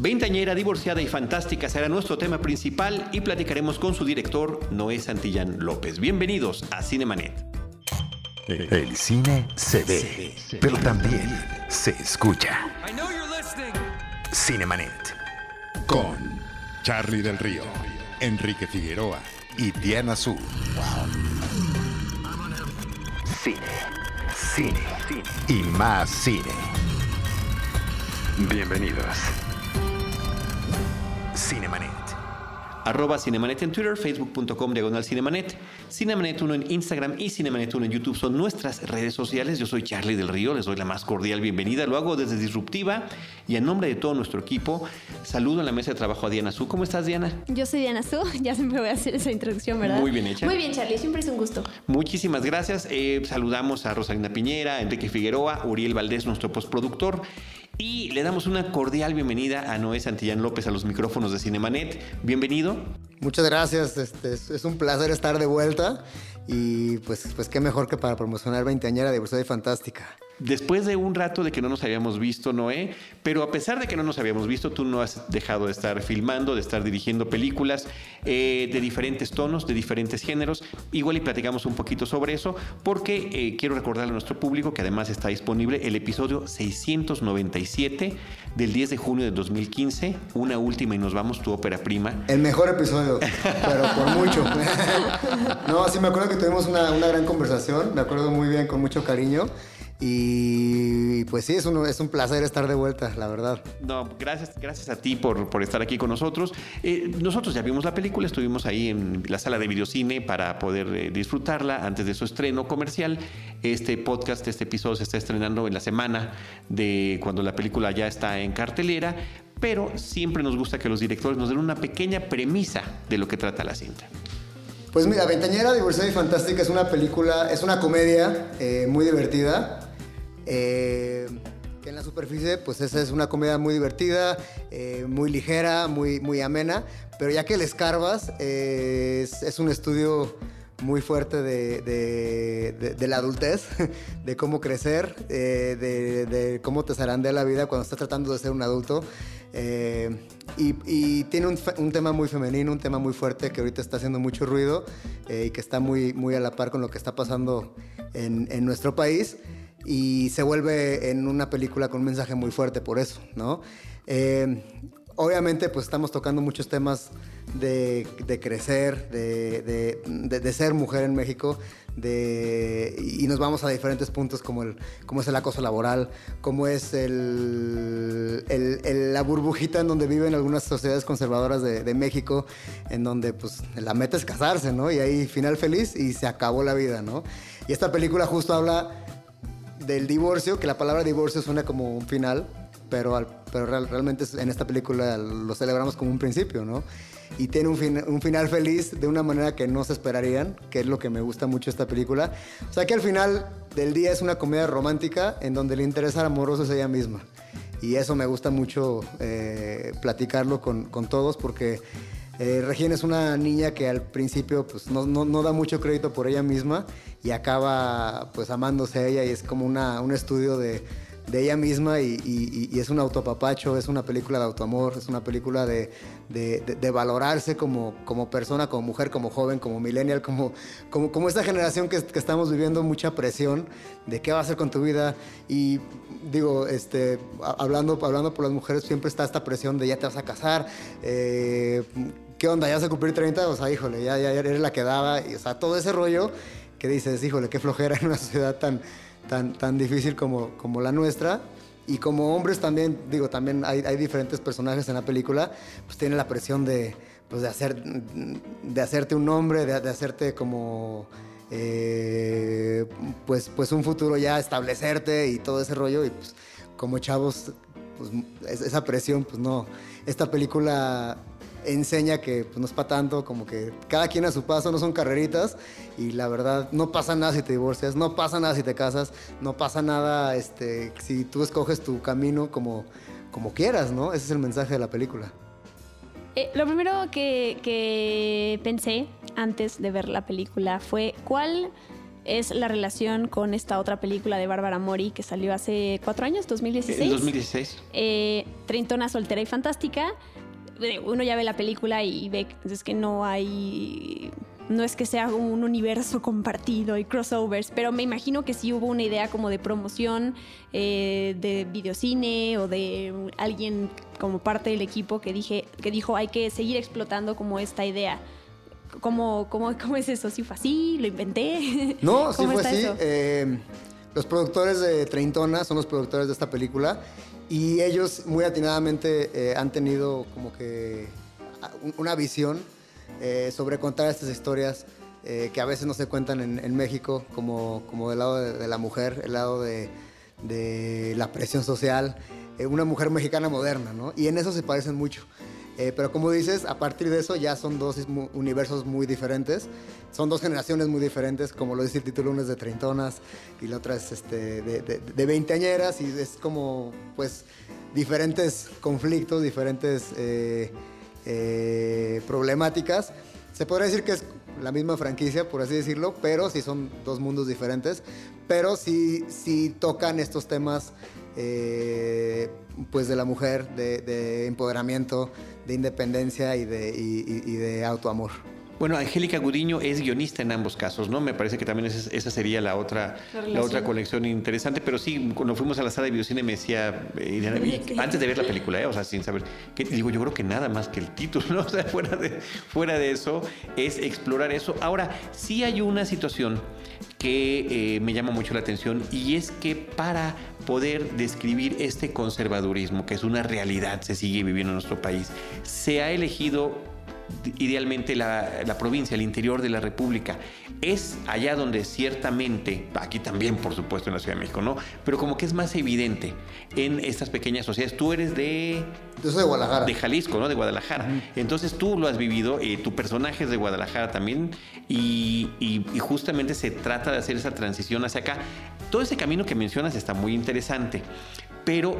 Veintañera, divorciada y fantástica será nuestro tema principal y platicaremos con su director, Noé Santillán López. Bienvenidos a Cinemanet. El cine se ve, pero también se escucha. Cinemanet. Con Charlie del Río, Enrique Figueroa y Diana Su. Cine, cine, cine y más cine. Bienvenidos. Cinemanet. Arroba Cinemanet en Twitter, facebook.com diagonal Cinemanet, Cinemanet 1 en Instagram y Cinemanet 1 en YouTube son nuestras redes sociales. Yo soy Charlie del Río, les doy la más cordial bienvenida. Lo hago desde Disruptiva y en nombre de todo nuestro equipo, saludo en la mesa de trabajo a Diana Su. ¿Cómo estás, Diana? Yo soy Diana Su, ya siempre voy a hacer esa introducción, ¿verdad? Muy bien hecha. Muy bien, Charlie, siempre es un gusto. Muchísimas gracias. Eh, saludamos a Rosalina Piñera, Enrique Figueroa, Uriel Valdés, nuestro postproductor. Y le damos una cordial bienvenida a Noé Santillán López a los micrófonos de Cinemanet. Bienvenido. Muchas gracias, este, es, un placer estar de vuelta y pues, pues qué mejor que para promocionar 20 añera de y Fantástica. Después de un rato de que no nos habíamos visto, Noé, pero a pesar de que no nos habíamos visto, tú no has dejado de estar filmando, de estar dirigiendo películas eh, de diferentes tonos, de diferentes géneros. Igual y platicamos un poquito sobre eso, porque eh, quiero recordarle a nuestro público que además está disponible el episodio 697 del 10 de junio de 2015, una última y nos vamos, tu ópera prima. El mejor episodio, pero por mucho. no, sí me acuerdo que tuvimos una, una gran conversación, me acuerdo muy bien, con mucho cariño. Y pues sí, es un, es un placer estar de vuelta, la verdad. No, gracias, gracias a ti por, por estar aquí con nosotros. Eh, nosotros ya vimos la película, estuvimos ahí en la sala de videocine para poder eh, disfrutarla antes de su estreno comercial. Este podcast, este episodio se está estrenando en la semana de cuando la película ya está en cartelera, pero siempre nos gusta que los directores nos den una pequeña premisa de lo que trata la cinta. Pues mira, Ventañera, Diversidad y Fantástica es una película, es una comedia eh, muy divertida eh, que en la superficie, pues esa es una comedia muy divertida, eh, muy ligera, muy, muy amena, pero ya que le escarbas, eh, es, un estudio muy fuerte de, la adultez, de cómo crecer, de, cómo te zarandea la vida cuando estás tratando de ser un adulto. y, tiene un, tema muy femenino, un tema muy fuerte que ahorita está haciendo mucho ruido y que está muy, muy a la par con lo que está pasando en, en nuestro país y se vuelve en una película con un mensaje muy fuerte por eso, ¿no? Eh, obviamente pues estamos tocando muchos temas de, crecer, de, ser mujer en México, y nos vamos a diferentes puntos como, el, como es el acoso laboral, como es el, la burbujita en donde viven algunas sociedades conservadoras de, México, en donde pues la meta es casarse, ¿no? Y ahí final feliz y se acabó la vida, ¿no? Y esta película justo habla del divorcio, que la palabra divorcio suena como un final, pero, pero realmente en esta película lo celebramos como un principio, ¿no? Y tiene un, un, final feliz de una manera que no se esperarían, que es lo que me gusta mucho esta película. O sea que al final del día es una comedia romántica en donde el interés amoroso es ella misma. Y eso me gusta mucho eh, platicarlo con, con todos porque eh, Regina es una niña que al principio pues, no, da mucho crédito por ella misma y acaba pues amándose a ella y es como un estudio de, ella misma y, es un autopapacho, es una película de autoamor, es una película de, valorarse como, persona, como mujer, como joven, como millennial, como, esta generación que, que, estamos viviendo mucha presión de qué va a hacer con tu vida. Y digo, este, hablando, hablando por las mujeres siempre está esta presión de ya te vas a casar, eh, ¿qué onda? ¿Ya vas a cumplir 30? O sea, híjole, ya, ya eres la que daba. Y, o sea, todo ese rollo que dices, híjole, qué flojera en una sociedad tan, tan, tan difícil como, como la nuestra. Y como hombres también, digo, también hay, diferentes personajes en la película, pues tienen la presión de, pues de, hacer, de hacerte un hombre, de, de hacerte como... Eh, pues, pues un futuro ya establecerte y todo ese rollo y pues como chavos pues esa presión pues no esta película enseña que pues, no es para tanto, como que cada quien a su paso, no son carreritas y la verdad no pasa nada si te divorcias, no pasa nada si te casas, no pasa nada este, si tú escoges tu camino como, como quieras, ¿no? Ese es el mensaje de la película. Eh, lo primero que, que, pensé antes de ver la película fue cuál es la relación con esta otra película de Bárbara Mori que salió hace cuatro años, 2016. En 2016. Eh, Treintona soltera y fantástica. Uno ya ve la película y ve es que no hay no es que sea un universo compartido y crossovers, pero me imagino que sí hubo una idea como de promoción eh, de videocine o de alguien como parte del equipo que, dije, que dijo hay que seguir explotando como esta idea. ¿Cómo, cómo, cómo es eso? ¿Sí fue así? ¿Lo inventé? No, sí ¿Cómo fue así. Eh, los productores de Treintona son los productores de esta película y ellos muy atinadamente eh, han tenido como que ah, un- una visión eh, sobre contar estas historias eh, que a veces no se cuentan en, en México, como, como del lado de, de la mujer, el lado de, de la presión social, eh, una mujer mexicana moderna, ¿no? Y en eso se parecen mucho. Eh, pero como dices, a partir de eso ya son dos universos muy diferentes. Son dos generaciones muy diferentes, como lo dice el título, una es de treintonas y la otra es este, de, veinteañeras y es como, pues, diferentes conflictos, diferentes eh, eh, problemáticas. Se podría decir que es la misma franquicia, por así decirlo, pero sí son dos mundos diferentes, pero sí, sí tocan estos temas eh, pues de la mujer, de, de empoderamiento, de independencia y de, y- y- y de autoamor. Bueno, Angélica Gudiño es guionista en ambos casos, ¿no? Me parece que también esa, esa sería la otra, La otra colección interesante. Pero sí, cuando fuimos a la sala de videocine me decía, eh, y antes de ver la película, ¿eh? o sea, sin saber, que digo, yo creo que nada más que el título, ¿no? O sea, fuera de, fuera de eso, es explorar eso. Ahora, sí hay una situación que eh, me llama mucho la atención y es que para poder describir este conservadurismo, que es una realidad, se sigue viviendo en nuestro país, se ha elegido idealmente la, la provincia, el interior de la República. Es allá donde ciertamente, aquí también por supuesto en la Ciudad de México, ¿no? Pero como que es más evidente en estas pequeñas sociedades. Tú eres de, Yo soy de Guadalajara. de Jalisco, ¿no? De Guadalajara. Entonces tú lo has vivido, eh, tu personaje es de Guadalajara también y, y- y justamente se trata de hacer esa transición hacia acá. Todo ese camino que mencionas está muy interesante, pero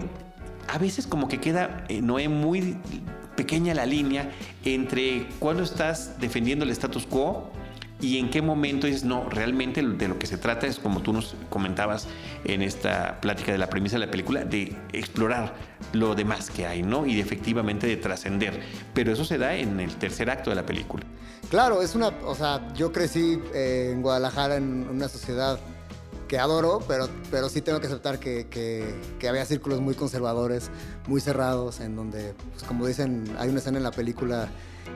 a veces como que queda, eh, Noé, muy pequeña la línea entre cuando estás defendiendo el status quo y en qué momento es, no, realmente de lo que se trata es, como tú nos comentabas en esta plática de la premisa de la película, de explorar lo demás que hay, ¿no? Y efectivamente de trascender. Pero eso se da en el tercer acto de la película. Claro, es una, o sea, yo crecí eh, en Guadalajara en una sociedad que adoro, pero, pero sí tengo que aceptar que, que- había círculos muy conservadores, muy cerrados, en donde, pues, como dicen, hay una escena en la película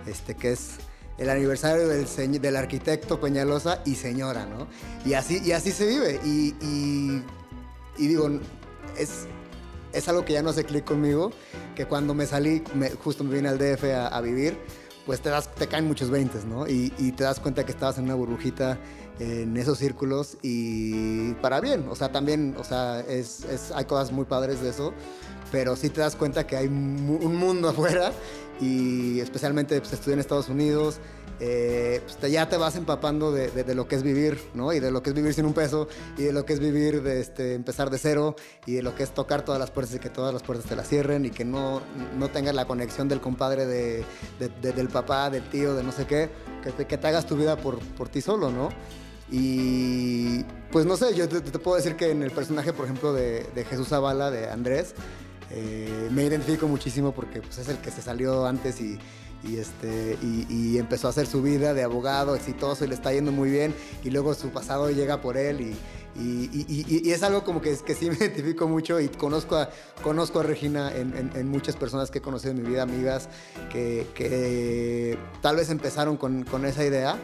este, que es el aniversario del, del arquitecto Peñalosa y señora, ¿no? Y así, y así se vive. Y, y- y digo, es, es algo que ya no hace clic conmigo, que cuando me salí, me- justo me vine al DF a, a vivir, pues te, das, te caen muchos veintes, ¿no? Y, y te das cuenta que estabas en una burbujita en esos círculos y para bien, o sea, también, o sea, es, es- hay cosas muy padres de eso, pero sí te das cuenta que hay un mundo afuera y especialmente pues, estudié en Estados Unidos, eh, pues, te- ya te vas empapando de, de- de lo que es vivir, ¿no? Y de lo que es vivir sin un peso, y de lo que es vivir de este, empezar de cero, y de lo que es tocar todas las puertas y que todas las puertas te las cierren, y que no, no tengas la conexión del compadre, de- del papá, del tío, de no sé qué, que te, que te hagas tu vida por, por ti solo, ¿no? Y pues no sé, yo te, puedo decir que en el personaje, por ejemplo, de, Jesús Zavala, de Andrés, eh, me identifico muchísimo porque pues, es el que se salió antes y, este, y, empezó a hacer su vida de abogado exitoso y le está yendo muy bien y luego su pasado llega por él y, y- es algo como que, que sí me identifico mucho y conozco a, conozco a Regina en, en- en muchas personas que he conocido en mi vida, amigas que, que tal vez empezaron con, con esa idea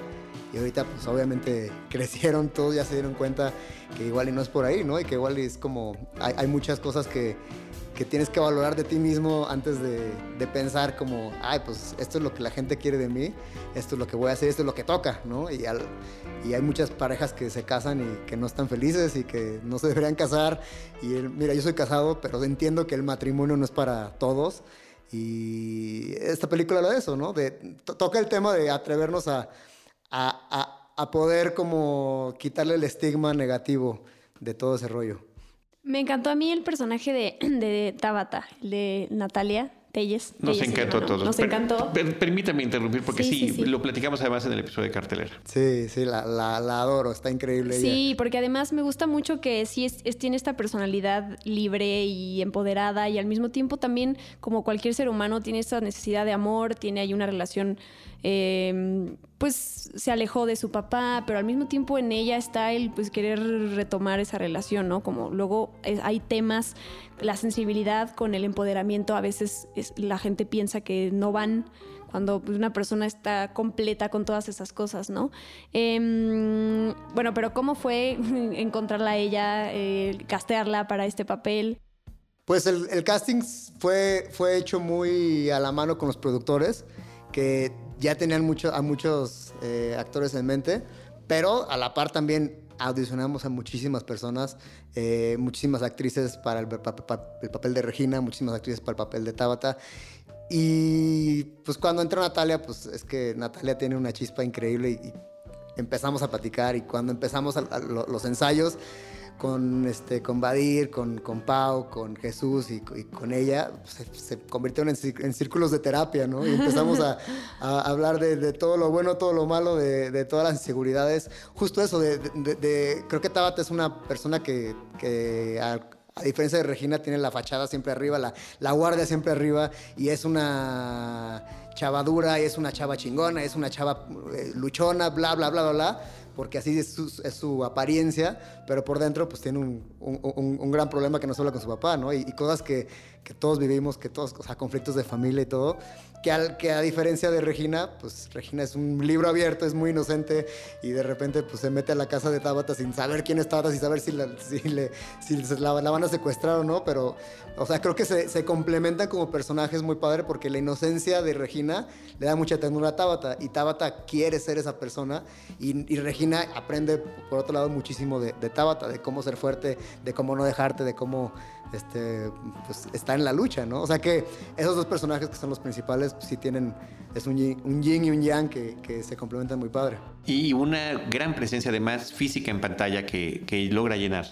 y ahorita pues obviamente crecieron, todos ya se dieron cuenta que igual y no es por ahí, ¿no? Y que igual es como, hay, hay muchas cosas que, que tienes que valorar de ti mismo antes de, de pensar como, ay, pues esto es lo que la gente quiere de mí, esto es lo que voy a hacer, esto es lo que toca, ¿no? Y, al- y hay muchas parejas que se casan y que no están felices y que no se deberían casar. Y el- mira, yo soy casado, pero entiendo que el matrimonio no es para todos. Y esta película lo de eso, ¿no? De, to- toca el tema de atrevernos a, a, a- a poder como quitarle el estigma negativo de todo ese rollo. Me encantó a mí el personaje de, de Tabata, el de Natalia. Telles. Nos Telles encantó a todos. Nos Per- encantó. per- permítame interrumpir porque Sí, sí, sí, sí. lo platicamos además en el episodio de cartelera. Sí, sí, la, la- la adoro, está increíble ella. Sí, porque además me gusta mucho que sí es, es- tiene esta personalidad libre y empoderada y al mismo tiempo también, como cualquier ser humano, tiene esa necesidad de amor, tiene ahí una relación, eh, pues se alejó de su papá, pero al mismo tiempo en ella está el pues querer retomar esa relación, ¿no? Como luego eh, hay temas, la sensibilidad con el empoderamiento, a veces es- la gente piensa que no van cuando pues, una persona está completa con todas esas cosas, ¿no? Em, bueno, pero ¿cómo fue encontrarla a ella, eh, castearla para este papel? Pues el, el casting fue, fue hecho muy a la mano con los productores, que ya tenían mucho, a muchos eh, actores en mente, pero a la par también audicionamos a muchísimas personas, eh, muchísimas actrices para el, pa- pa- el papel de Regina, muchísimas actrices para el papel de Tabata. Y pues cuando entró Natalia, pues es que Natalia tiene una chispa increíble y, empezamos a platicar y cuando empezamos los ensayos con, este, con Badir, con, con Pau, con Jesús y, con ella, se, se convirtieron en, en círculos de terapia, ¿no? Y empezamos a, hablar de, todo lo bueno, todo lo malo, de, todas las inseguridades. Justo eso, de, de- creo que Tabata es una persona que, a, diferencia de Regina, tiene la fachada siempre arriba, la, la guardia siempre arriba y es una chava dura, y es una chava chingona, es una chava eh, luchona, bla, bla, bla, bla, bla, porque así es su, es su apariencia, pero por dentro pues tiene un, un- un- un gran problema que no se habla con su papá, ¿no? Y, y cosas que, que todos vivimos, que todos, o sea, conflictos de familia y todo, que, al- que a diferencia de Regina, pues Regina es un libro abierto, es muy inocente y de repente pues se mete a la casa de Tabata sin saber quién es Tabata, sin saber si, la, si, le, si la, la van a secuestrar o no, pero, o sea, creo que se, se complementan como personajes muy padre porque la inocencia de Regina le da mucha ternura a Tabata y Tabata quiere ser esa persona y, y Regina aprende, por otro lado, muchísimo de, de Tabata, de cómo ser fuerte, de cómo no dejarte, de cómo este, pues, está en la lucha, ¿no? O sea que esos dos personajes que son los principales, pues, sí tienen, es un yin, un yin y un yang que, que se complementan muy padre. Y una gran presencia además física en pantalla que logra llenar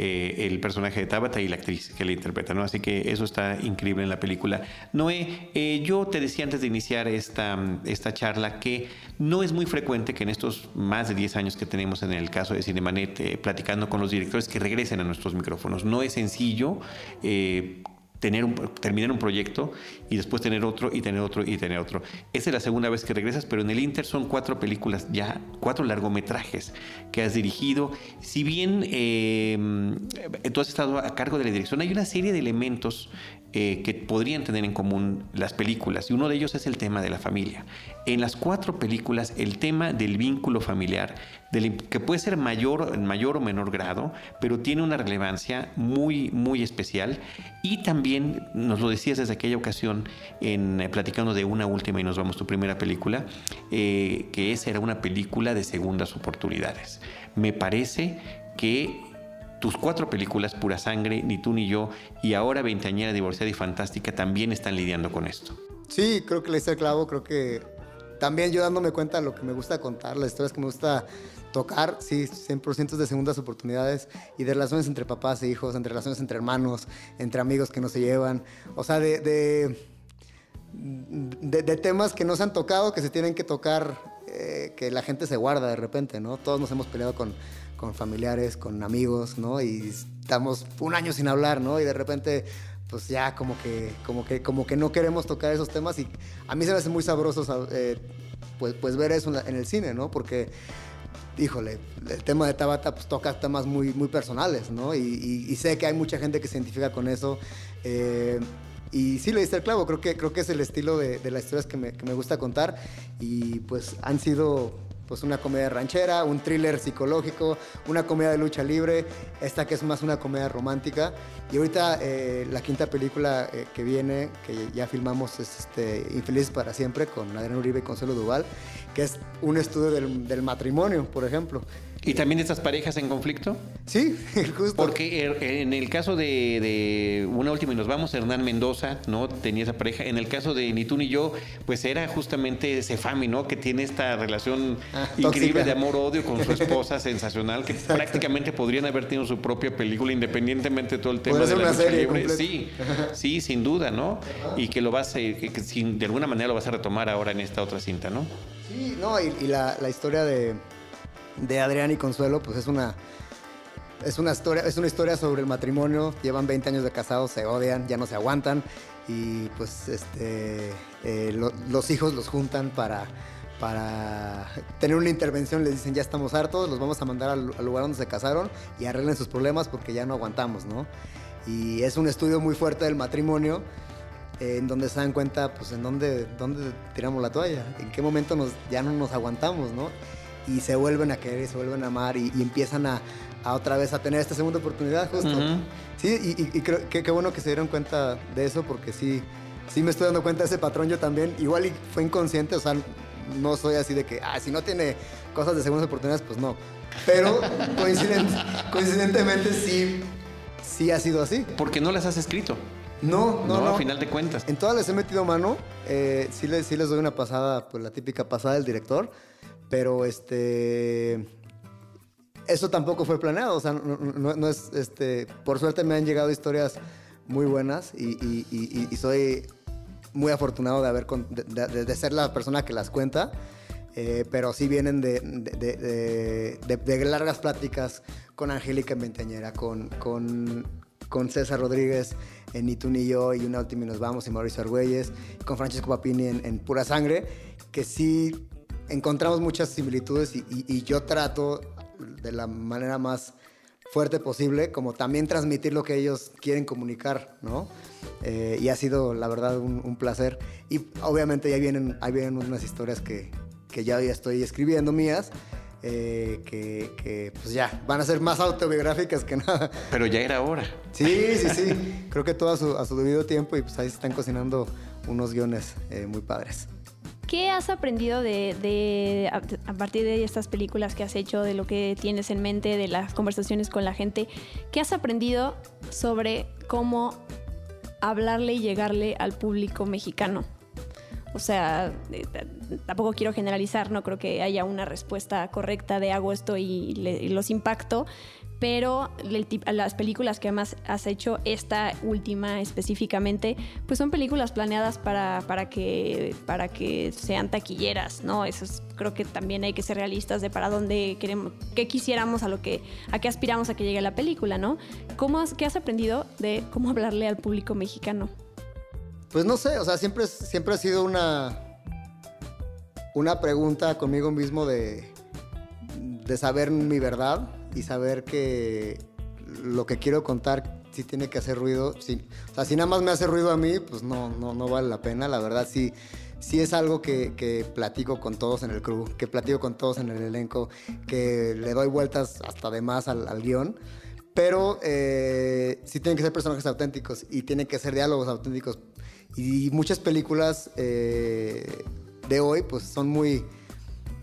eh, el personaje de Tabata y la actriz que le interpreta, ¿no? Así que eso está increíble en la película. Noé, eh, yo te decía antes de iniciar esta, esta charla que no es muy frecuente que en estos más de 10 años que tenemos en el caso de Cinemanet, eh, platicando con los directores que regresen a nuestros micrófonos. No es sencillo. Tener un, terminar un proyecto y después tener otro y tener otro y tener otro. Esa es la segunda vez que regresas, pero en el Inter son cuatro películas ya, cuatro largometrajes que has dirigido. Si bien eh, tú has estado a cargo de la dirección, hay una serie de elementos eh, que podrían tener en común las películas y uno de ellos es el tema de la familia. En las cuatro películas el tema del vínculo familiar, que puede ser mayor, mayor o menor grado, pero tiene una relevancia muy, muy especial y también nos lo decías desde aquella ocasión en eh, platicando de una última y nos vamos tu primera película, eh, que esa era una película de segundas oportunidades. Me parece que tus cuatro películas, Pura Sangre, Ni tú ni yo, y ahora Veinteañera, Divorciada y Fantástica, también están lidiando con esto. Sí, creo que le hice el clavo, creo que también yo dándome cuenta de lo que me gusta contar, las historias que me gusta tocar, sí, 100% de segundas oportunidades y de relaciones entre papás e hijos, entre relaciones entre hermanos, entre amigos que no se llevan, o sea, de, de, temas que no se han tocado, que se tienen que tocar, eh, que la gente se guarda de repente, ¿no? Todos nos hemos peleado con, con familiares, con amigos, ¿no? Y estamos un año sin hablar, ¿no? Y de repente pues ya como que, como que, como que no queremos tocar esos temas y a mí se me hace muy sabroso sab- eh, pues, pues ver eso en, el cine, ¿no? Porque, híjole, el tema de Tabata pues toca temas muy, muy personales, ¿no? Y sé que hay mucha gente que se identifica con eso. eh, y sí le diste el clavo, creo que, creo que es el estilo de, de las historias que me, que me gusta contar y pues han sido pues una comedia ranchera, un thriller psicológico, una comedia de lucha libre, esta que es más una comedia romántica. Y ahorita eh, la quinta película eh, que viene, que ya filmamos, es este, Infelices para Siempre, con Adrián Uribe y Consuelo Duval, que es un estudio del, del matrimonio, por ejemplo. ¿Y también estas parejas en conflicto? Sí, justo. Porque er- en el caso de, de una última y nos vamos, Hernán Mendoza, ¿no? Tenía esa pareja. En el caso de Ni tú ni yo, pues era justamente Cefami, ¿no? Que tiene esta relación Ah, increíble tóxica. de amor-odio con su esposa sensacional, que prácticamente podrían haber tenido su propia película independientemente de todo el tema de la lucha serie libre. Sí, sí, sin duda, ¿no? Y que lo vas a, que, de alguna manera lo vas a retomar ahora en esta otra cinta, ¿no? Sí, no, y, y la, la historia de, de Adrián y Consuelo, pues es una, es una historia, es una historia sobre el matrimonio. Llevan 20 años de casados, se odian, ya no se aguantan. Y pues este, eh, lo- los hijos los juntan para, para tener una intervención. Les dicen, ya estamos hartos, los vamos a mandar al, lugar donde se casaron y arreglen sus problemas porque ya no aguantamos, ¿no? Y es un estudio muy fuerte del matrimonio en donde se dan cuenta, pues, en dónde, dónde tiramos la toalla, en qué momento nos, ya no nos aguantamos, ¿no? Y se vuelven a querer, y se vuelven a amar y, y empiezan a, a otra vez a tener esta segunda oportunidad, justo. Ujú. Sí, y, y- creo que qué bueno que se dieron cuenta de eso, porque sí, sí me estoy dando cuenta de ese patrón yo también. Igual y fue inconsciente, o sea, no soy así de que, ah, si no tiene cosas de segundas oportunidades, pues no. Pero coincident- coincidentemente sí, sí ha sido así. Porque no las has escrito, No, no, ¿no? no. A final de cuentas. En todas les he metido mano. eh, sí, les, sí les doy una pasada, pues la típica pasada del director. Pero este. Eso tampoco fue planeado. O sea, no, es. Este, por suerte me han llegado historias muy buenas y, soy muy afortunado de, haber de, ser la persona que las cuenta. Eh, pero sí vienen de, largas pláticas con Angélica Ventañera, con, con, César Rodríguez en Ni tú ni yo y Una última y nos vamos y Mauricio Argüelles, con Francesco Papini en Pura Sangre, que sí encontramos muchas similitudes y, y- y yo trato de la manera más fuerte posible, como también transmitir lo que ellos quieren comunicar, ¿no? Eh, y ha sido, la verdad, un, un placer. Y obviamente ya vienen, ahí vienen unas historias que, que ya, ya estoy escribiendo mías, eh, que, que, pues ya van a ser más autobiográficas que nada. Pero ya era hora. Sí, sí, sí. Creo que todo a su, a su debido tiempo y pues ahí se están cocinando unos guiones eh, muy padres. ¿Qué has aprendido de, de- a, a partir de estas películas que has hecho, de lo que tienes en mente, de las conversaciones con la gente? ¿Qué has aprendido sobre cómo hablarle y llegarle al público mexicano? O sea, eh, tampoco quiero generalizar, no creo que haya una respuesta correcta de hago esto y, le- y los impacto, pero las películas que más has hecho, esta última específicamente, pues son películas planeadas para, para, que, para que sean taquilleras, ¿no? Eso es- creo que también hay que ser realistas de para dónde queremos, qué quisiéramos, a lo que, a qué aspiramos a que llegue la película, ¿no? ¿Cómo ¿Qué has aprendido de cómo hablarle al público mexicano? Pues no sé, o sea, siempre, siempre ha sido una, una pregunta conmigo mismo de, de saber mi verdad y saber que lo que quiero contar sí tiene que hacer ruido. Sí, o sea, si nada más me hace ruido a mí, pues no, no, no vale la pena. La verdad, sí, sí es algo que, platico con todos en el crew, que platico con todos en el elenco, que le doy vueltas hasta de más al, al guion. Pero eh, sí tienen que ser personajes auténticos y tienen que ser diálogos auténticos. Y muchas películas eh, de hoy, pues son muy,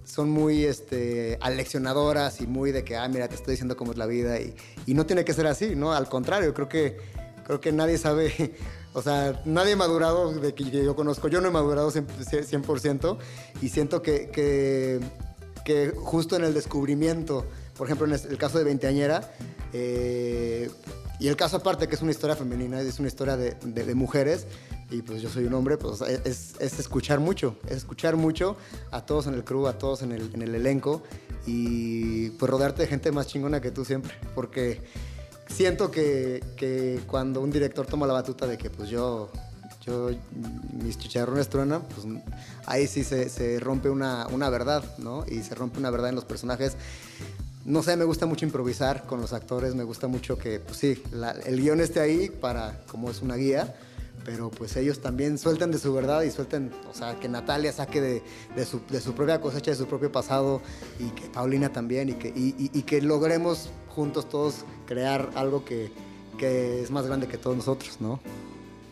son muy este, aleccionadoras y muy de que, ah, mira, te estoy diciendo cómo es la vida. Y, y no tiene que ser así, ¿no? Al contrario, creo que, creo que nadie sabe, o sea, nadie ha madurado de que yo conozco. Yo no he madurado 100%, 100% y siento que, que, que justo en el descubrimiento, por ejemplo, en el caso de Veinteañera, eh, y el caso aparte, que es una historia femenina, es una historia de, mujeres, y pues yo soy un hombre, pues es, es escuchar mucho, es escuchar mucho a todos en el crew, a todos en el, en el elenco, y pues rodearte de gente más chingona que tú siempre, porque siento que, que cuando un director toma la batuta de que pues yo, yo mis chicharrones truenan, pues ahí sí se, se rompe una, una verdad, ¿no? Y se rompe una verdad en los personajes. No sé, me gusta mucho improvisar con los actores, me gusta mucho que, pues sí, el guion esté ahí para, como es una guía, pero pues ellos también suelten de su verdad y suelten, o sea, que Natalia saque de, su, de su propia cosecha, de su propio pasado, y que Paulina también, y que, y que logremos juntos todos crear algo que, que es más grande que todos nosotros, ¿no?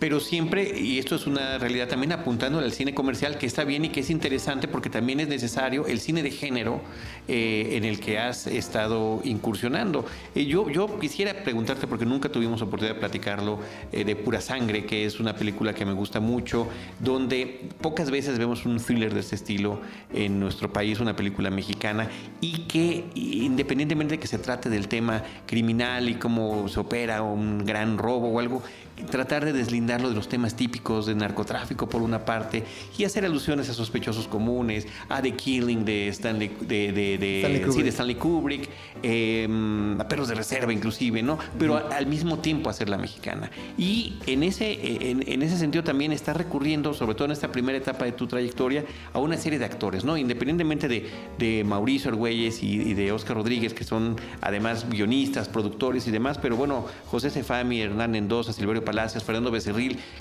Pero siempre, y esto es una realidad también apuntando al cine comercial, que está bien y que es interesante porque también es necesario el cine de género eh, en el que has estado incursionando. Eh, yo, yo quisiera preguntarte, porque nunca tuvimos oportunidad de platicarlo, eh, de Pura Sangre, que es una película que me gusta mucho, donde pocas veces vemos un thriller de este estilo en nuestro país, una película mexicana, y que independientemente de que se trate del tema criminal y cómo se opera un gran robo o algo, tratar de deslindarlo de los temas típicos de narcotráfico por una parte y hacer alusiones a sospechosos comunes, a The Killing de Stanley, de, de, Stanley Kubrick, em, a Perros de Reserva inclusive, ¿no? Pero al mismo tiempo hacer la mexicana. Y en ese, en, ese sentido también está recurriendo, sobre todo en esta primera etapa de tu trayectoria, a una serie de actores, ¿no? Independientemente de, Mauricio Argüelles y, y, de Oscar Rodríguez, que son además guionistas, productores y demás, pero bueno, José Cefami, Hernán Mendoza, Silverio Palacios, Fernando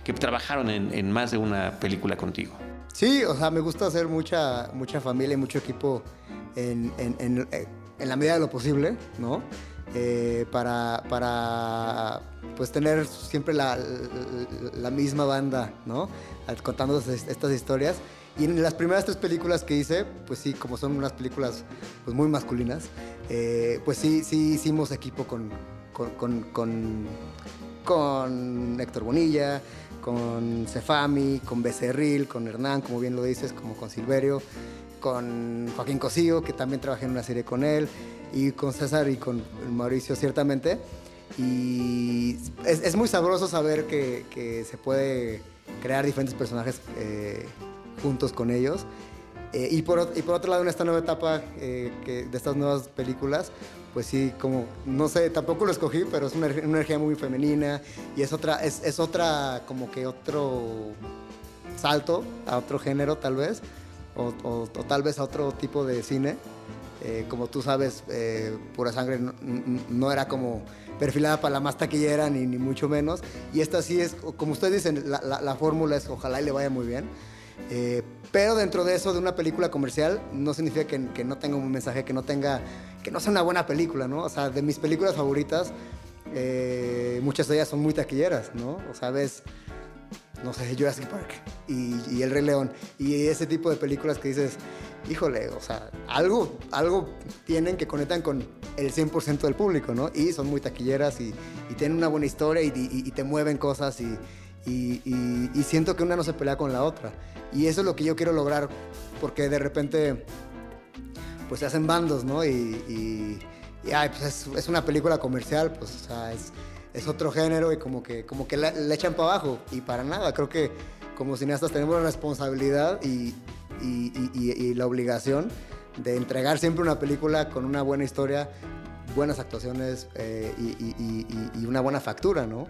Que trabajaron en, más de una película contigo. Sí, o sea, me gusta hacer mucha, mucha familia y mucho equipo en, en, la medida de lo posible, ¿no? Eh, para, para pues tener siempre la, la, misma banda, ¿no? Contando estas historias. Y en las primeras tres películas que hice, pues sí, como son unas películas pues muy masculinas, eh, pues sí, sí hicimos equipo con con Héctor Bonilla, con Cefami, con Becerril, con Hernán, como bien lo dices, como con Silverio, con Joaquín Cosío, que también trabajé en una serie con él, y con César y con Mauricio, ciertamente. Y es, muy sabroso saber que, se puede crear diferentes personajes eh, juntos con ellos. Eh, y, por, y, por, otro lado, en esta nueva etapa eh, de estas nuevas películas, pues sí, como, no sé, tampoco lo escogí, pero es una, energía muy femenina y es otra, es, es, otra, como que otro salto a otro género tal vez, o, o, tal vez a otro tipo de cine. Eh, como tú sabes, eh, Pura Sangre no, era como perfilada para la más taquillera, ni, ni mucho menos. Y esta sí es, como ustedes dicen, la, la, la fórmula es ojalá y le vaya muy bien. Eh, pero dentro de eso, de una película comercial, no significa que, no tenga un mensaje, que no tenga, que no sea una buena película, ¿no? O sea, de mis películas favoritas, eh, muchas de ellas son muy taquilleras, ¿no? O sea, ves, no sé, Jurassic Park y, El Rey León y ese tipo de películas que dices, híjole, o sea, algo, algo tienen que conectan con el 100% del público, ¿no? Y son muy taquilleras y, tienen una buena historia y, te mueven cosas y, siento que una no se pelea con la otra. Y eso es lo que yo quiero lograr, porque de repente, pues se hacen bandos, ¿no? Y, ay, pues es, una película comercial, pues, es, es otro género y como que, como que le, echan para abajo. Y para nada, creo que como cineastas tenemos la responsabilidad y, la obligación de entregar siempre una película con una buena historia, buenas actuaciones eh, y, una buena factura, ¿no?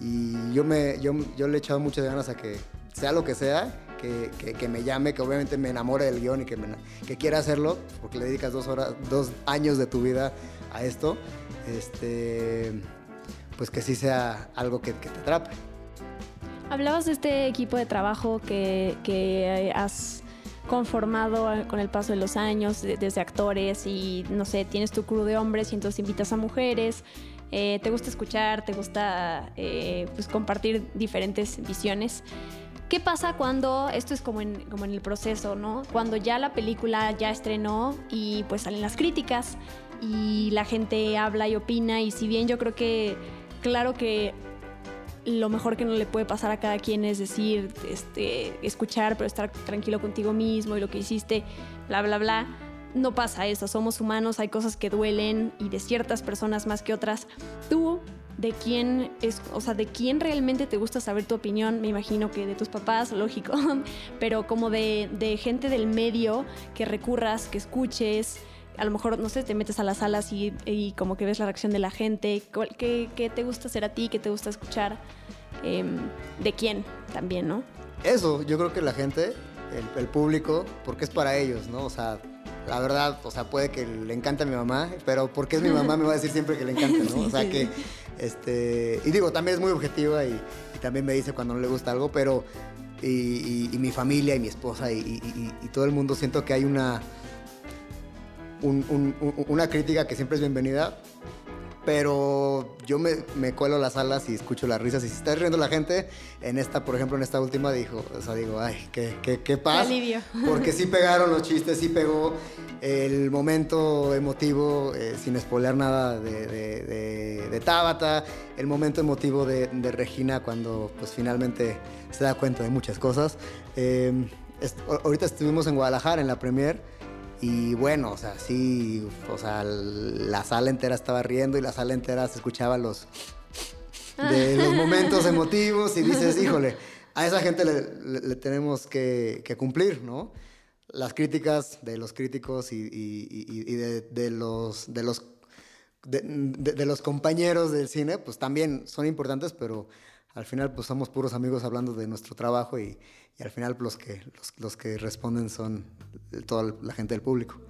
Y yo, me, yo, yo le he echado muchas ganas a que sea lo que sea, que, me llame, que obviamente me enamore del guion y que, que quiera hacerlo, porque le dedicas dos, horas, dos años de tu vida a esto, este, pues que sí sea algo que, te atrape. Hablabas de este equipo de trabajo que, has conformado con el paso de los años, desde actores y, no sé, tienes tu crew de hombres y entonces invitas a mujeres. Eh, te gusta escuchar, te gusta eh, pues compartir diferentes visiones. ¿Qué pasa cuando, esto es como en, como en el proceso, ¿no? Cuando ya la película ya estrenó y pues salen las críticas y la gente habla y opina y si bien yo creo que, claro que lo mejor que no le puede pasar a cada quien es decir, este, escuchar, pero estar tranquilo contigo mismo y lo que hiciste, bla, bla, bla. No pasa eso, somos humanos, hay cosas que duelen y de ciertas personas más que otras. Tú de quién es, o sea, de quién realmente te gusta saber tu opinión, me imagino que de tus papás, lógico, pero como de, gente del medio que recurras, que escuches, a lo mejor, no sé, te metes a las salas y, como que ves la reacción de la gente, ¿qué, qué te gusta hacer a ti, qué te gusta escuchar, em, de quién también, ¿no? Eso, yo creo que la gente, el, el público, porque es para ellos, ¿no? O sea, la verdad, o sea, puede que le encante a mi mamá, pero porque es mi mamá me va a decir siempre que le encanta, ¿no? O sea que, este, y digo, también es muy objetiva y, también me dice cuando no le gusta algo, pero, y, mi familia y mi esposa y, todo el mundo siento que hay una, una crítica que siempre es bienvenida, pero yo me, me cuelo las alas y escucho las risas. Y si está riendo la gente, en esta, por ejemplo, en esta última, dijo, o sea, digo, ay, qué, qué, qué paz. alivio. Porque sí pegaron los chistes, sí pegó el momento emotivo, eh, sin spoiler nada, de, de, de, de Tabata, el momento emotivo de, Regina cuando pues finalmente se da cuenta de muchas cosas. Eh, est ahorita estuvimos en Guadalajara en la premier y bueno, o sea, sí, o sea, la sala entera estaba riendo y la sala entera se escuchaba los de los momentos emotivos y dices, híjole, a esa gente le, le, le tenemos que, que, cumplir, ¿no? Las críticas de los críticos y, y, y, y de, de, los de los de, de, los compañeros del cine, pues también son importantes, pero al final pues somos puros amigos hablando de nuestro trabajo y, al final los que, los, que responden son toda la gente del público.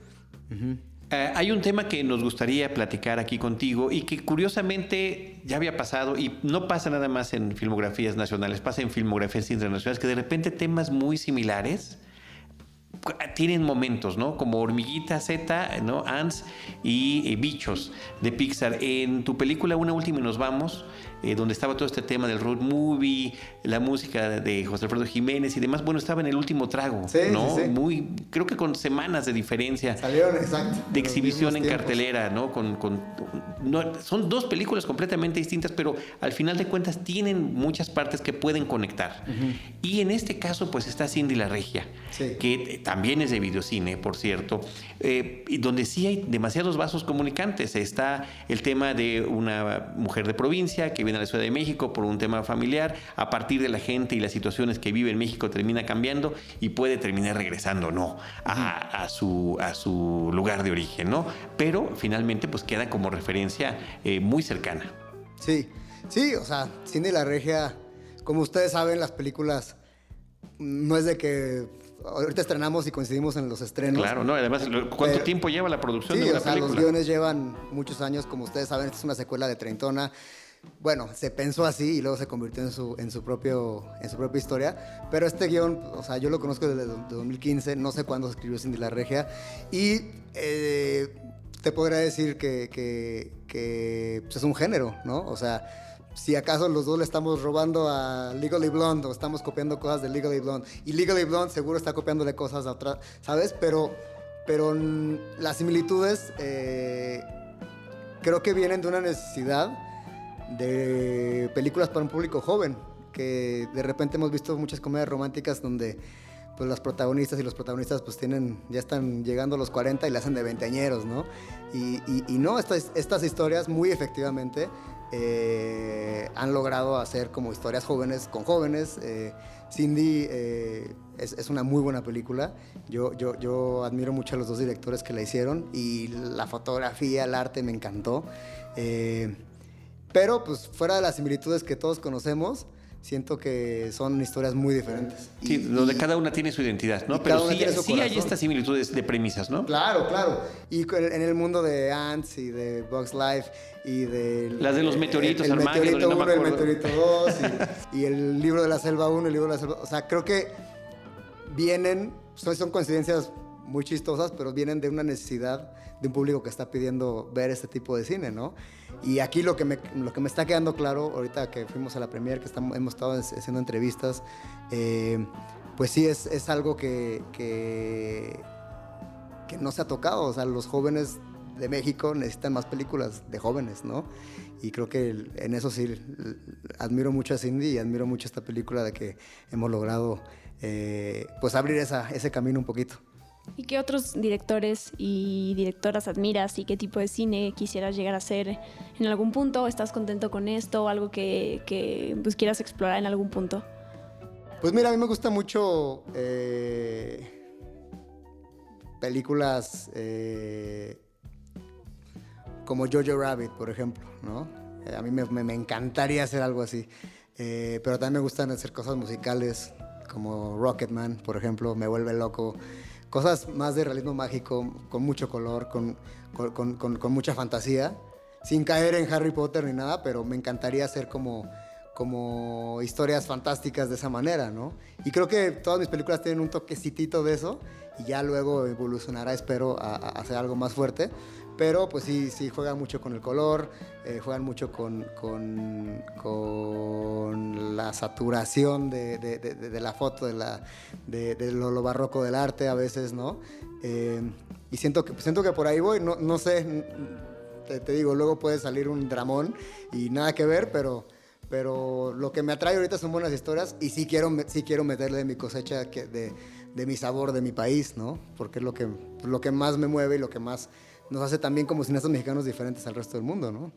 Uh, hay un tema que nos gustaría platicar aquí contigo y que curiosamente ya había pasado y no pasa nada más en filmografías nacionales, pasa en filmografías internacionales, que de repente temas muy similares tienen momentos, ¿no? Como Hormiguita Z, ¿no? Ants y eh, Bichos de Pixar. En tu película Una Última y Nos Vamos, eh, donde estaba todo este tema del road movie, la música de José Alfredo Jiménez y demás, bueno, estaba en el último trago, sí, ¿no? Sí, sí. Muy, creo que con semanas de diferencia. Salieron, exacto. De exhibición en tiempos. cartelera, ¿no? Con, con no, son dos películas completamente distintas, pero al final de cuentas tienen muchas partes que pueden conectar. Uh -huh. Y en este caso, pues está Cindy la Regia, que también es de videocine, por cierto, eh, y donde sí hay demasiados vasos comunicantes. Está el tema de una mujer de provincia que viene a la Ciudad de México por un tema familiar, a partir de la gente y las situaciones que vive en México termina cambiando y puede terminar regresando, ¿no? A, a, su, a su lugar de origen, ¿no? Pero finalmente pues queda como referencia eh, muy cercana. Sí, sí, o sea, Cindy la Regia, como ustedes saben, las películas no es de que ahorita estrenamos y coincidimos en los estrenos. Claro, no, además, ¿cuánto Pero, tiempo lleva la producción sí, de una o sea, película? Los guiones llevan muchos años, como ustedes saben, esta es una secuela de Treintona. Bueno, se pensó así y luego se convirtió en su, en su, propio, en su propia historia. Pero este guion, o sea, yo lo conozco desde 2015, no sé cuándo se escribió Cindy la Regia. Y eh, te podría decir que, que, que pues es un género, ¿no? O sea, si acaso los dos le estamos robando a Legally Blonde o estamos copiando cosas de Legally Blonde y Legally Blonde seguro está copiándole cosas a otra, ¿sabes? Pero, pero las similitudes eh, creo que vienen de una necesidad de películas para un público joven, que de repente hemos visto muchas comedias románticas donde pues las protagonistas y los protagonistas pues tienen, ya están llegando a los 40 y le hacen de veinteañeros, ¿no? Y, y, no, estas, estas historias muy efectivamente eh, han logrado hacer como historias jóvenes con jóvenes. Eh, Cindy eh, es, una muy buena película. Yo, yo, yo, admiro mucho a los dos directores que la hicieron y la fotografía, el arte me encantó. Pero pues fuera de las similitudes que todos conocemos, siento que son historias muy diferentes. Sí, y, donde y, cada una tiene su identidad, ¿no? Pero sí, sí hay estas similitudes de premisas, ¿no? Claro, claro. Y en el mundo de Ants y de Bugs Life y de... Las de los meteoritos, el, el meteorito 1, no el meteorito 2 y, y, el libro de la selva 1, el libro de la selva... O sea, creo que vienen, son, son coincidencias muy chistosas, pero vienen de una necesidad de un público que está pidiendo ver este tipo de cine, ¿no? Y aquí lo que me, lo que me está quedando claro, ahorita que fuimos a la premier, que estamos, hemos estado haciendo entrevistas, eh, pues sí es, es algo que, que, que, no se ha tocado. O sea, los jóvenes de México necesitan más películas de jóvenes, ¿no? Y creo que en eso sí admiro mucho a Cindy y admiro mucho esta película de que hemos logrado eh, pues abrir esa, ese camino un poquito. ¿Y qué otros directores y directoras admiras y qué tipo de cine quisieras llegar a hacer en algún punto? ¿Estás contento con esto o algo que, pues, quieras explorar en algún punto? Pues mira, a mí me gusta mucho eh, películas eh, como Jojo Rabbit, por ejemplo, ¿no? Eh, a mí me, me, encantaría hacer algo así. Pero también me gustan hacer cosas musicales como Rocketman, por ejemplo, me vuelve loco cosas más de realismo mágico, con mucho color, con, con, con, mucha fantasía, sin caer en Harry Potter ni nada, pero me encantaría hacer como, como historias fantásticas de esa manera, ¿no? Y creo que todas mis películas tienen un toquecitito de eso y ya luego evolucionará, espero, a, a hacer algo más fuerte. Pero pues sí, sí juegan mucho con el color, eh, juegan mucho con, con, con la saturación de, de- la foto, de, la, lo, lo barroco del arte a veces, ¿no? Eh, y siento que, siento que por ahí voy, no, no sé, te, digo, luego puede salir un dramón y nada que ver, pero, pero lo que me atrae ahorita son buenas historias y sí quiero, sí quiero meterle mi cosecha de, de mi sabor de mi país, ¿no? Porque es lo que, lo que más me mueve y lo que más nos hace también como cineastas mexicanos diferentes al resto del mundo, ¿no?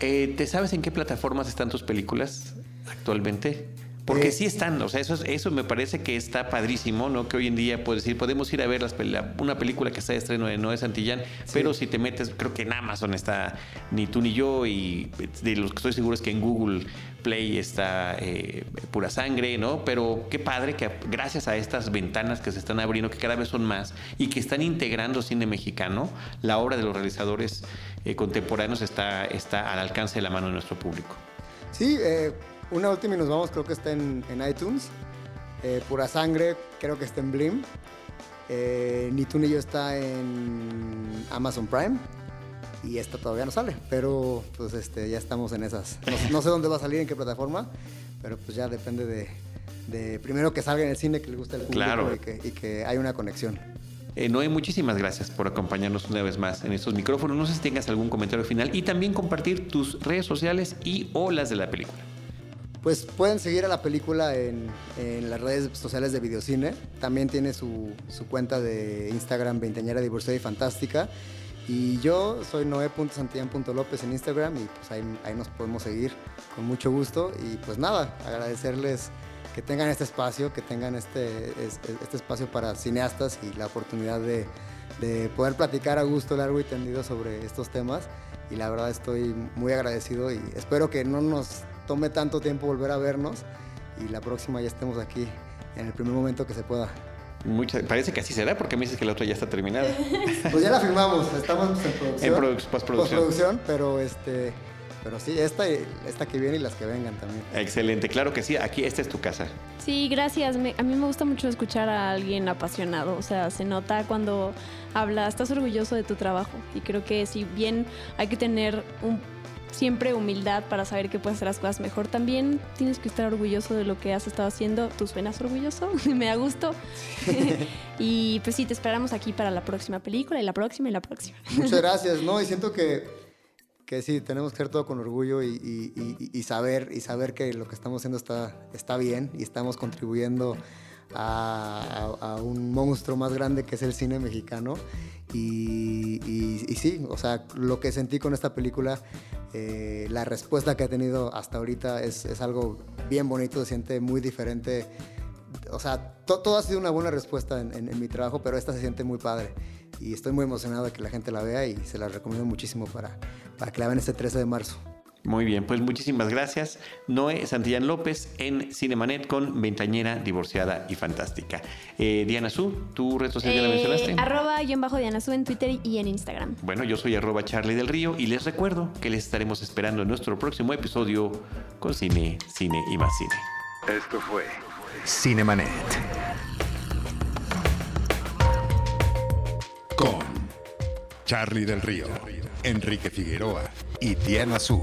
Eh, ¿Te sabes en qué plataformas están tus películas actualmente? Porque Eh, sí están, o sea, eso, es- eso me parece que está padrísimo, ¿no? Que hoy en día puedes decir, podemos ir a ver las pel- la- una película que está de estreno de Noé Santillán, pero si te metes, creo que en Amazon está ni tú ni yo, y de los que estoy seguro es que en Google Play está eh, pura sangre, ¿no? Pero qué padre que gracias a estas ventanas que se están abriendo, que cada vez son más, y que están integrando cine mexicano, la obra de los realizadores eh, contemporáneos está, está al alcance de la mano de nuestro público. Sí, eh, una última y nos vamos, creo que está en, en iTunes. Eh, Pura Sangre, creo que está en Blim. Eh, ni tú ni yo está en Amazon Prime. Y esta todavía no sale, pero pues este, ya estamos en esas. No, no sé dónde va a salir, en qué plataforma, pero pues ya depende de, de primero que salga en el cine, que le guste al público Claro. y, que, y que hay una conexión. Eh, Noé, muchísimas gracias por acompañarnos una vez más en estos micrófonos. No sé si tengas algún comentario final y también compartir tus redes sociales y olas de la película. Pues pueden seguir a la película en, las redes sociales de Videocine. También tiene su, cuenta de Instagram, Veinteañera Divorciada y Fantástica. Y yo soy noe.santillán.lópez en Instagram y pues ahí, ahí nos podemos seguir con mucho gusto. Y pues nada, agradecerles que tengan este espacio, que tengan este, es- este espacio para cineastas y la oportunidad de, de poder platicar a gusto, largo y tendido sobre estos temas. Y la verdad estoy muy agradecido y espero que no nos tome tanto tiempo volver a vernos y la próxima ya estemos aquí en el primer momento que se pueda. Mucha- parece que así será porque me dices que la otra ya está terminada. Pues ya la filmamos, estamos en producción. En produ- postproducción. Postproducción, pero este, pero sí, esta, y- esta que viene y las que vengan también. Excelente, claro que sí. Aquí esta es tu casa. Sí, gracias. Me- a mí me gusta mucho escuchar a alguien apasionado. O sea, se nota cuando habla, estás orgulloso de tu trabajo. Y creo que si bien hay que tener un- siempre humildad para saber que puedes hacer las cosas mejor, también tienes que estar orgulloso de lo que has estado haciendo. Tú suenas orgulloso, me da gusto. y pues sí, te esperamos aquí para la próxima película y la próxima y la próxima. Muchas gracias, ¿no? Y siento que, que sí, tenemos que hacer todo con orgullo y, y- y- y saber, y saber que lo que estamos haciendo está, está bien y estamos contribuyendo a, un monstruo más grande que es el cine mexicano. Y, sí, o sea, lo que sentí con esta película, eh, la respuesta que ha tenido hasta ahorita es, es algo bien bonito, se siente muy diferente o sea, to- todo ha sido una buena respuesta en, en- en mi trabajo, pero esta se siente muy padre. Y estoy muy emocionado de que la gente la vea y se la recomiendo muchísimo para, para que la vean este 13 de marzo. Muy bien, pues muchísimas gracias. Noé Santillán López en Cinemanet con Ventañera, Divorciada y Fantástica. Eh, Diana Su, ¿tu red social ya la Eh, mencionaste? arroba guion bajo Diana Su en Twitter y en Instagram. Bueno, yo soy arroba Charlie del Río y les recuerdo que les estaremos esperando en nuestro próximo episodio con Cine, Cine y más Cine. Esto fue Cinemanet. Con Charlie del Río, Enrique Figueroa y Diana Su.